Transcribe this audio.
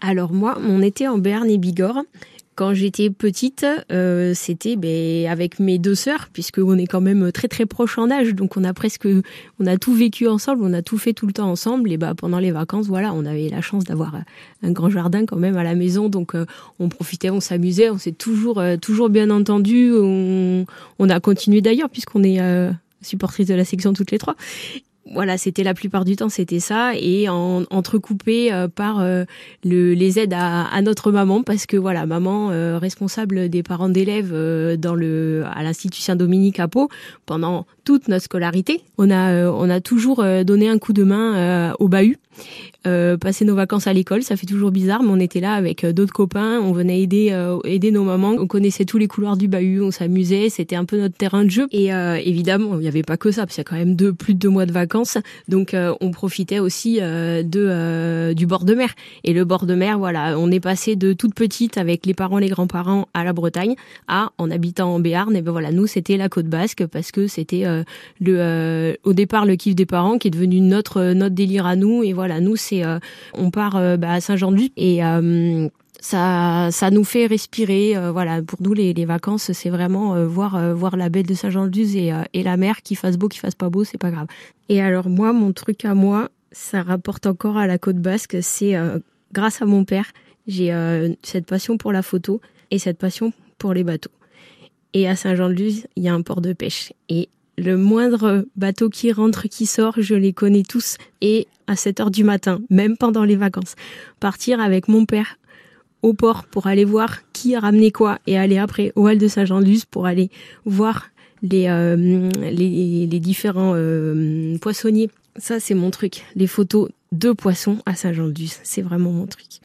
Alors moi, mon été en Béarn et Bigorre, quand j'étais petite, euh, c'était ben, avec mes deux sœurs, puisque on est quand même très très proches en âge, donc on a presque, on a tout vécu ensemble, on a tout fait tout le temps ensemble. Et bah pendant les vacances, voilà, on avait la chance d'avoir un grand jardin quand même à la maison, donc euh, on profitait, on s'amusait, on s'est toujours euh, toujours bien entendu. On, on a continué d'ailleurs puisqu'on est supportrice de la section toutes les trois voilà, c'était la plupart du temps, c'était ça, et en, entrecoupé euh, par euh, le, les aides à, à, notre maman, parce que voilà, maman euh, responsable des parents d'élèves dans le à l'institut Saint-Dominique à Pau pendant toute notre scolarité, on a on a toujours donné un coup de main au bahut euh, passer nos vacances à l'école, ça fait toujours bizarre, mais on était là avec euh, d'autres copains, on venait aider euh, aider nos mamans, on connaissait tous les couloirs du bahut, on s'amusait, c'était un peu notre terrain de jeu. Et évidemment, il n'y avait pas que ça, parce qu'il y a quand même deux, plus de deux mois de vacances, donc on profitait aussi de du bord de mer. Et le bord de mer, voilà, on est passé de toute petite avec les parents, les grands-parents à la Bretagne, à en habitant en Béarn. Et ben voilà, nous c'était la côte basque parce que c'était le au départ le kiff des parents qui est devenu notre notre délire à nous. Et voilà, nous c'est euh, on part euh, bah, à Saint-Jean-de-Luz et euh, ça, ça nous fait respirer. voilà, pour nous les, vacances, c'est vraiment voir voir la baie de Saint-Jean-de-Luz et, la mer, qui fasse beau, qui fasse pas beau, c'est pas grave. Et alors moi, mon truc à moi, ça rapporte encore à la côte basque. C'est grâce à mon père, j'ai cette passion pour la photo et cette passion pour les bateaux. Et à Saint-Jean-de-Luz, il y a un port de pêche. Et le moindre bateau qui rentre, qui sort, je les connais tous. Et à 7 heures du matin, même pendant les vacances, partir avec mon père au port pour aller voir qui a ramené quoi et aller après au hall de Saint-Jean-de-Luz pour aller voir les, euh, les, différents euh, poissonniers. Ça, c'est mon truc. Les photos de poissons à Saint-Jean-de-Luz, c'est vraiment mon truc.